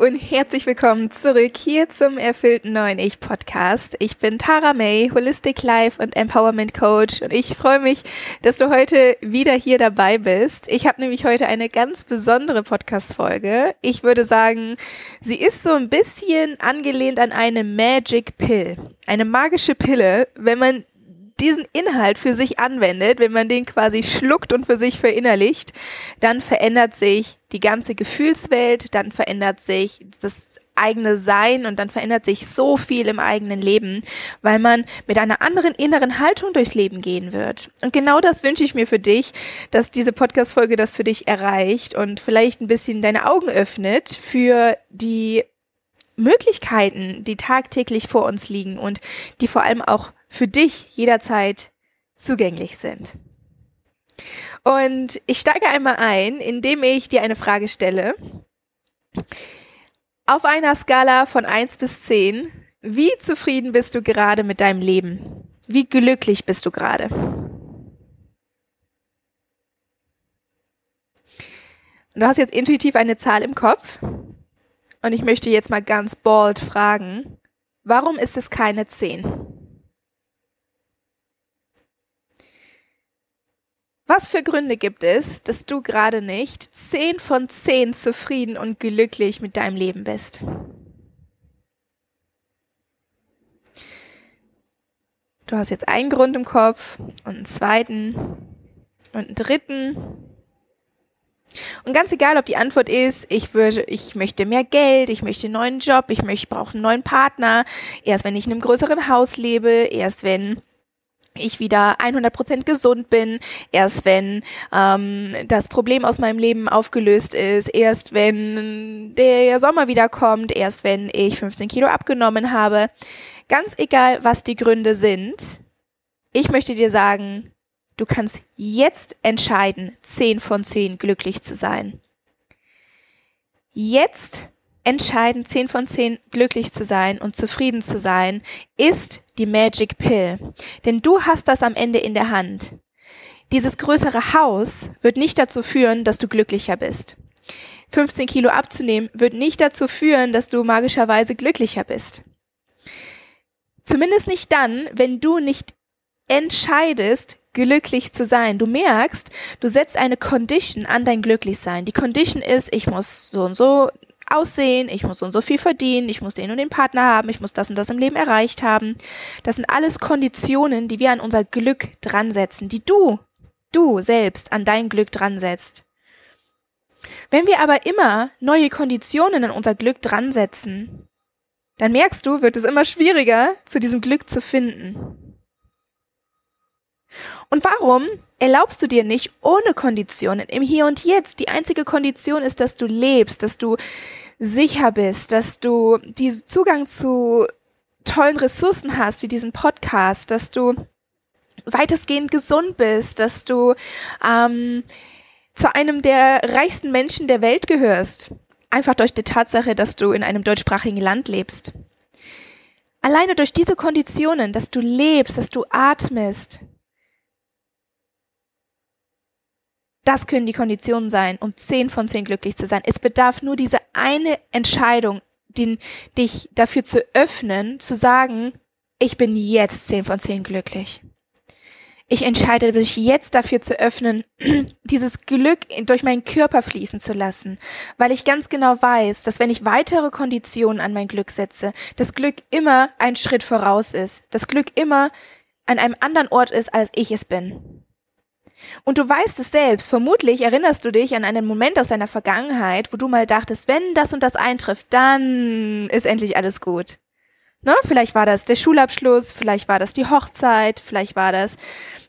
Und herzlich willkommen zurück hier zum erfüllten neuen Ich Podcast. Ich bin Tara May, Holistic Life und Empowerment Coach und ich freue mich, dass du heute wieder hier dabei bist. Ich habe nämlich heute eine ganz besondere Podcast Folge. Ich würde sagen, sie ist so ein bisschen angelehnt an eine Magic Pill, eine magische Pille, wenn man diesen Inhalt für sich anwendet, wenn man den quasi schluckt und für sich verinnerlicht, dann verändert sich die ganze Gefühlswelt, dann verändert sich das eigene Sein und dann verändert sich so viel im eigenen Leben, weil man mit einer anderen inneren Haltung durchs Leben gehen wird. Und genau das wünsche ich mir für dich, dass diese Podcast-Folge das für dich erreicht und vielleicht ein bisschen deine Augen öffnet für die Möglichkeiten, die tagtäglich vor uns liegen und die vor allem auch für dich jederzeit zugänglich sind. Und ich steige einmal ein, indem ich dir eine Frage stelle. Auf einer Skala von 1 bis 10, wie zufrieden bist du gerade mit deinem Leben? Wie glücklich bist du gerade? Du hast jetzt intuitiv eine Zahl im Kopf und ich möchte jetzt mal ganz bald fragen, warum ist es keine 10? Was für Gründe gibt es, dass du gerade nicht 10 von 10 zufrieden und glücklich mit deinem Leben bist? Du hast jetzt einen Grund im Kopf und einen zweiten und einen dritten. Und ganz egal, ob die Antwort ist, ich würde, ich möchte mehr Geld, ich möchte einen neuen Job, ich möchte, brauche einen neuen Partner, erst wenn ich in einem größeren Haus lebe, erst wenn ich wieder 100% gesund bin, erst wenn ähm, das Problem aus meinem Leben aufgelöst ist, erst wenn der Sommer wieder kommt, erst wenn ich 15 Kilo abgenommen habe. Ganz egal, was die Gründe sind, ich möchte dir sagen, du kannst jetzt entscheiden, 10 von 10 glücklich zu sein. Jetzt entscheiden, 10 von 10 glücklich zu sein und zufrieden zu sein, ist die Magic Pill. Denn du hast das am Ende in der Hand. Dieses größere Haus wird nicht dazu führen, dass du glücklicher bist. 15 Kilo abzunehmen wird nicht dazu führen, dass du magischerweise glücklicher bist. Zumindest nicht dann, wenn du nicht entscheidest, glücklich zu sein. Du merkst, du setzt eine Condition an dein Glücklichsein. Die Condition ist, ich muss so und so aussehen, ich muss so und so viel verdienen, ich muss den und den Partner haben, ich muss das und das im Leben erreicht haben. Das sind alles Konditionen, die wir an unser Glück dran setzen, die du, du selbst an dein Glück dran setzt. Wenn wir aber immer neue Konditionen an unser Glück dran setzen, dann merkst du, wird es immer schwieriger, zu diesem Glück zu finden. Und warum erlaubst du dir nicht ohne Konditionen im Hier und Jetzt? Die einzige Kondition ist, dass du lebst, dass du sicher bist, dass du diesen Zugang zu tollen Ressourcen hast, wie diesen Podcast, dass du weitestgehend gesund bist, dass du ähm, zu einem der reichsten Menschen der Welt gehörst. Einfach durch die Tatsache, dass du in einem deutschsprachigen Land lebst. Alleine durch diese Konditionen, dass du lebst, dass du atmest, Das können die Konditionen sein, um 10 von 10 glücklich zu sein. Es bedarf nur diese eine Entscheidung, den, dich dafür zu öffnen, zu sagen, ich bin jetzt 10 von 10 glücklich. Ich entscheide mich jetzt dafür zu öffnen, dieses Glück durch meinen Körper fließen zu lassen, weil ich ganz genau weiß, dass wenn ich weitere Konditionen an mein Glück setze, das Glück immer ein Schritt voraus ist, das Glück immer an einem anderen Ort ist, als ich es bin. Und du weißt es selbst, vermutlich erinnerst du dich an einen Moment aus deiner Vergangenheit, wo du mal dachtest, wenn das und das eintrifft, dann ist endlich alles gut. Ne? Vielleicht war das der Schulabschluss, vielleicht war das die Hochzeit, vielleicht war das,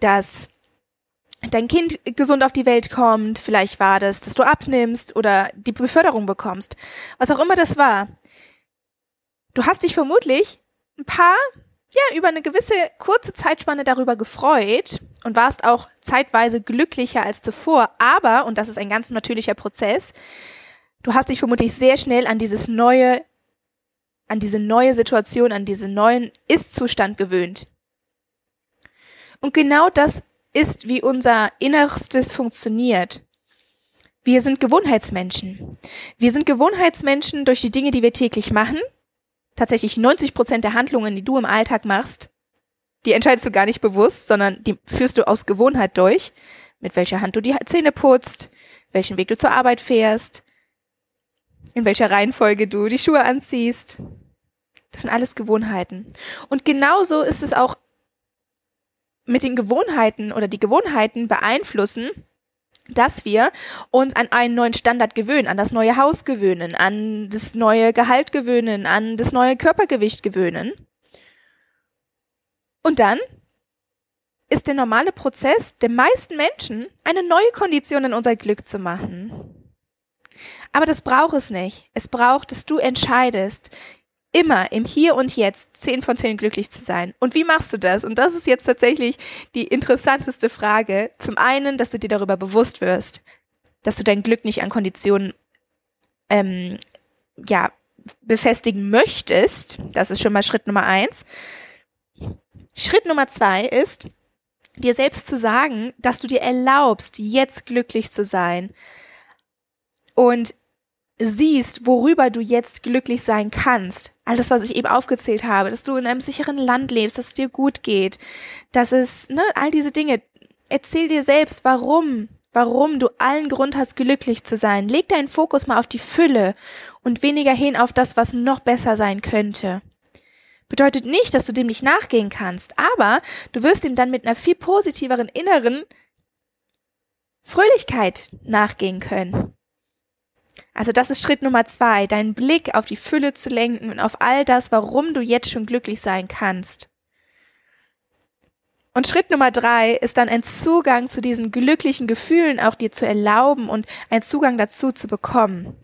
dass dein Kind gesund auf die Welt kommt, vielleicht war das, dass du abnimmst oder die Beförderung bekommst. Was auch immer das war. Du hast dich vermutlich ein paar ja, über eine gewisse kurze Zeitspanne darüber gefreut und warst auch zeitweise glücklicher als zuvor. Aber, und das ist ein ganz natürlicher Prozess, du hast dich vermutlich sehr schnell an dieses neue, an diese neue Situation, an diesen neuen Ist-Zustand gewöhnt. Und genau das ist, wie unser Innerstes funktioniert. wir sind Gewohnheitsmenschen. Wir sind Gewohnheitsmenschen durch die Dinge, die wir täglich machen. Tatsächlich 90 Prozent der Handlungen, die du im Alltag machst, die entscheidest du gar nicht bewusst, sondern die führst du aus Gewohnheit durch. Mit welcher Hand du die Zähne putzt, welchen Weg du zur Arbeit fährst, in welcher Reihenfolge du die Schuhe anziehst. Das sind alles Gewohnheiten. Und genauso ist es auch mit den Gewohnheiten oder die Gewohnheiten beeinflussen, dass wir uns an einen neuen Standard gewöhnen, an das neue Haus gewöhnen, an das neue Gehalt gewöhnen, an das neue Körpergewicht gewöhnen. Und dann ist der normale Prozess der meisten Menschen, eine neue Kondition in unser Glück zu machen. Aber das braucht es nicht. Es braucht, dass du entscheidest, immer im Hier und Jetzt 10 von 10 glücklich zu sein. Und wie machst du das? Und das ist jetzt tatsächlich die interessanteste Frage. Zum einen, dass du dir darüber bewusst wirst, dass du dein Glück nicht an Konditionen ähm, ja, befestigen möchtest. Das ist schon mal Schritt Nummer eins. Schritt Nummer zwei ist, dir selbst zu sagen, dass du dir erlaubst, jetzt glücklich zu sein. Und siehst, worüber du jetzt glücklich sein kannst. All das, was ich eben aufgezählt habe, dass du in einem sicheren Land lebst, dass es dir gut geht, dass es, ne, all diese Dinge. Erzähl dir selbst, warum, warum du allen Grund hast, glücklich zu sein. Leg deinen Fokus mal auf die Fülle und weniger hin auf das, was noch besser sein könnte. Bedeutet nicht, dass du dem nicht nachgehen kannst, aber du wirst ihm dann mit einer viel positiveren inneren Fröhlichkeit nachgehen können. Also das ist Schritt Nummer zwei, deinen Blick auf die Fülle zu lenken und auf all das, warum du jetzt schon glücklich sein kannst. Und Schritt Nummer drei ist dann ein Zugang zu diesen glücklichen Gefühlen auch dir zu erlauben und einen Zugang dazu zu bekommen.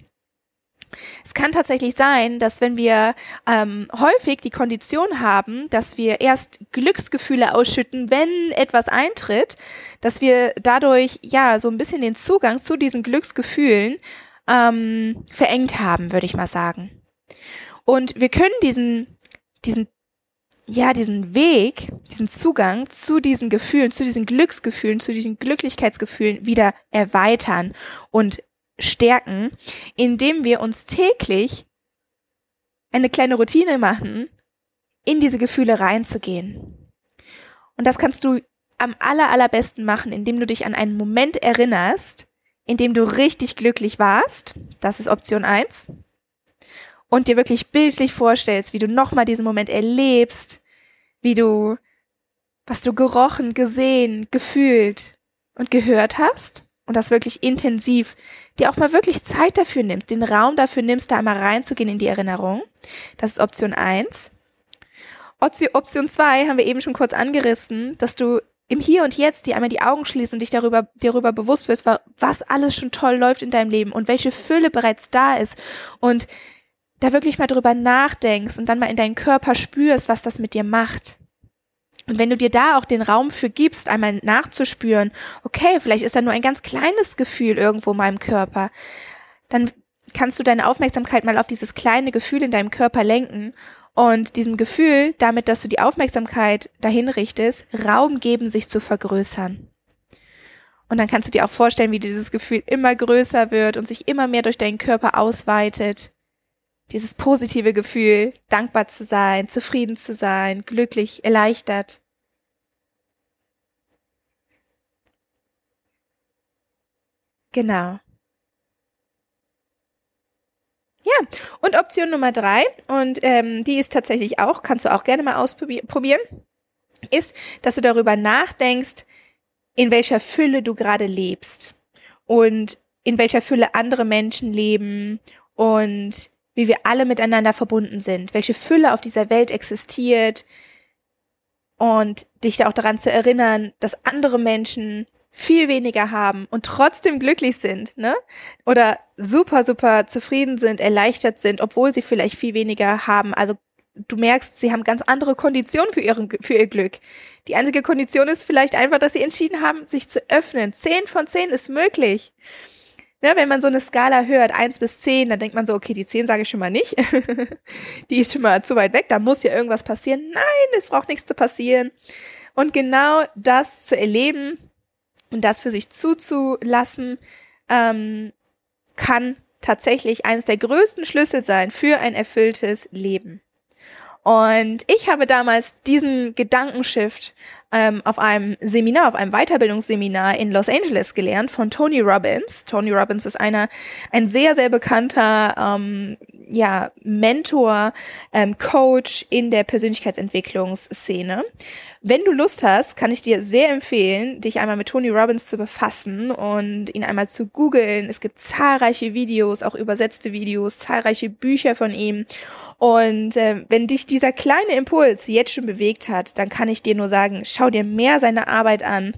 Es kann tatsächlich sein, dass wenn wir ähm, häufig die Kondition haben, dass wir erst Glücksgefühle ausschütten, wenn etwas eintritt, dass wir dadurch ja so ein bisschen den Zugang zu diesen Glücksgefühlen ähm, verengt haben, würde ich mal sagen. Und wir können diesen, diesen, ja, diesen Weg, diesen Zugang zu diesen Gefühlen, zu diesen Glücksgefühlen, zu diesen Glücklichkeitsgefühlen wieder erweitern und stärken, indem wir uns täglich eine kleine Routine machen, in diese Gefühle reinzugehen. Und das kannst du am aller, allerbesten machen, indem du dich an einen Moment erinnerst, in dem du richtig glücklich warst. Das ist Option eins Und dir wirklich bildlich vorstellst, wie du nochmal diesen Moment erlebst, wie du, was du gerochen, gesehen, gefühlt und gehört hast und das wirklich intensiv, dir auch mal wirklich Zeit dafür nimmst, den Raum dafür nimmst, da einmal reinzugehen in die Erinnerung. Das ist Option eins. Option zwei haben wir eben schon kurz angerissen, dass du im Hier und Jetzt dir einmal die Augen schließt und dich darüber, darüber bewusst wirst, was alles schon toll läuft in deinem Leben und welche Fülle bereits da ist und da wirklich mal drüber nachdenkst und dann mal in deinen Körper spürst, was das mit dir macht. Und wenn du dir da auch den Raum für gibst, einmal nachzuspüren, okay, vielleicht ist da nur ein ganz kleines Gefühl irgendwo in meinem Körper, dann kannst du deine Aufmerksamkeit mal auf dieses kleine Gefühl in deinem Körper lenken und diesem Gefühl, damit, dass du die Aufmerksamkeit dahin richtest, Raum geben, sich zu vergrößern. Und dann kannst du dir auch vorstellen, wie dieses Gefühl immer größer wird und sich immer mehr durch deinen Körper ausweitet. Dieses positive Gefühl, dankbar zu sein, zufrieden zu sein, glücklich, erleichtert. Genau. Ja, und Option Nummer drei, und ähm, die ist tatsächlich auch, kannst du auch gerne mal ausprobieren, ist, dass du darüber nachdenkst, in welcher Fülle du gerade lebst und in welcher Fülle andere Menschen leben und wie wir alle miteinander verbunden sind, welche Fülle auf dieser Welt existiert und dich da auch daran zu erinnern, dass andere Menschen viel weniger haben und trotzdem glücklich sind, ne? Oder super, super zufrieden sind, erleichtert sind, obwohl sie vielleicht viel weniger haben. Also du merkst, sie haben ganz andere Konditionen für, ihren, für ihr Glück. Die einzige Kondition ist vielleicht einfach, dass sie entschieden haben, sich zu öffnen. Zehn von zehn ist möglich. Ne, wenn man so eine Skala hört, eins bis zehn, dann denkt man so, okay, die zehn sage ich schon mal nicht. die ist schon mal zu weit weg, da muss ja irgendwas passieren. Nein, es braucht nichts zu passieren. Und genau das zu erleben, und das für sich zuzulassen, ähm, kann tatsächlich eines der größten Schlüssel sein für ein erfülltes Leben. Und ich habe damals diesen Gedankenshift ähm, auf einem Seminar, auf einem Weiterbildungsseminar in Los Angeles gelernt von Tony Robbins. Tony Robbins ist einer, ein sehr, sehr bekannter ähm, ja, Mentor, ähm, Coach in der Persönlichkeitsentwicklungsszene. Wenn du Lust hast, kann ich dir sehr empfehlen, dich einmal mit Tony Robbins zu befassen und ihn einmal zu googeln. Es gibt zahlreiche Videos, auch übersetzte Videos, zahlreiche Bücher von ihm. Und äh, wenn dich dieser kleine Impuls jetzt schon bewegt hat, dann kann ich dir nur sagen, schau dir mehr seine Arbeit an.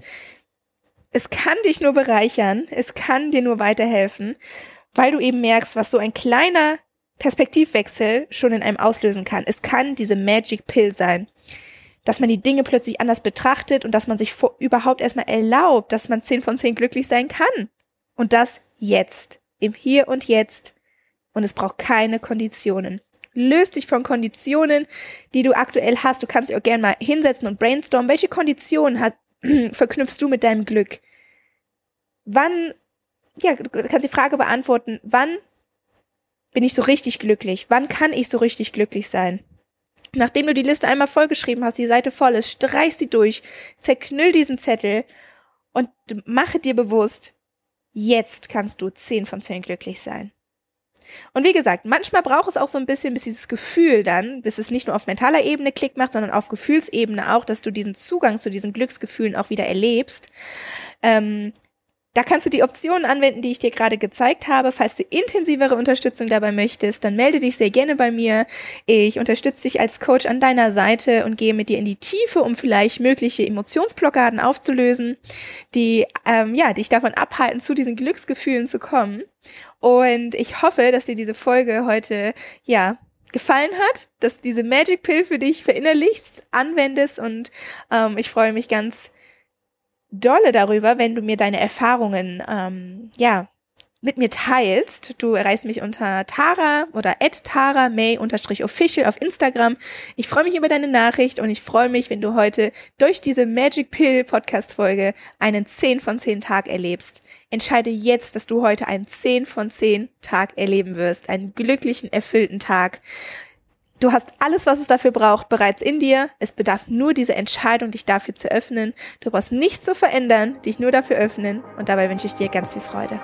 Es kann dich nur bereichern, es kann dir nur weiterhelfen, weil du eben merkst, was so ein kleiner Perspektivwechsel schon in einem auslösen kann. Es kann diese Magic Pill sein, dass man die Dinge plötzlich anders betrachtet und dass man sich vor, überhaupt erstmal erlaubt, dass man 10 von 10 glücklich sein kann. Und das jetzt, im Hier und Jetzt. Und es braucht keine Konditionen. Löst dich von Konditionen, die du aktuell hast. Du kannst dich auch gerne mal hinsetzen und brainstormen. Welche Konditionen hat, verknüpfst du mit deinem Glück? Wann, ja, du kannst die Frage beantworten, wann bin ich so richtig glücklich? Wann kann ich so richtig glücklich sein? Nachdem du die Liste einmal vollgeschrieben hast, die Seite voll ist, streich sie durch, zerknüll diesen Zettel und mache dir bewusst, jetzt kannst du 10 von 10 glücklich sein. Und wie gesagt, manchmal braucht es auch so ein bisschen, bis dieses Gefühl dann, bis es nicht nur auf mentaler Ebene Klick macht, sondern auf Gefühlsebene auch, dass du diesen Zugang zu diesen Glücksgefühlen auch wieder erlebst. Ähm, da kannst du die Optionen anwenden, die ich dir gerade gezeigt habe. Falls du intensivere Unterstützung dabei möchtest, dann melde dich sehr gerne bei mir. Ich unterstütze dich als Coach an deiner Seite und gehe mit dir in die Tiefe, um vielleicht mögliche Emotionsblockaden aufzulösen, die ähm, ja dich davon abhalten, zu diesen Glücksgefühlen zu kommen. Und ich hoffe, dass dir diese Folge heute ja gefallen hat, dass diese Magic Pill für dich verinnerlichst, anwendest und ähm, ich freue mich ganz dolle darüber, wenn du mir deine Erfahrungen, ähm, ja, mit mir teilst. Du erreichst mich unter Tara oder at Tara May unterstrich official auf Instagram. Ich freue mich über deine Nachricht und ich freue mich, wenn du heute durch diese Magic Pill Podcast Folge einen 10 von 10 Tag erlebst. Entscheide jetzt, dass du heute einen 10 von 10 Tag erleben wirst. Einen glücklichen, erfüllten Tag. Du hast alles, was es dafür braucht, bereits in dir. Es bedarf nur dieser Entscheidung, dich dafür zu öffnen. Du brauchst nichts zu verändern, dich nur dafür öffnen. Und dabei wünsche ich dir ganz viel Freude.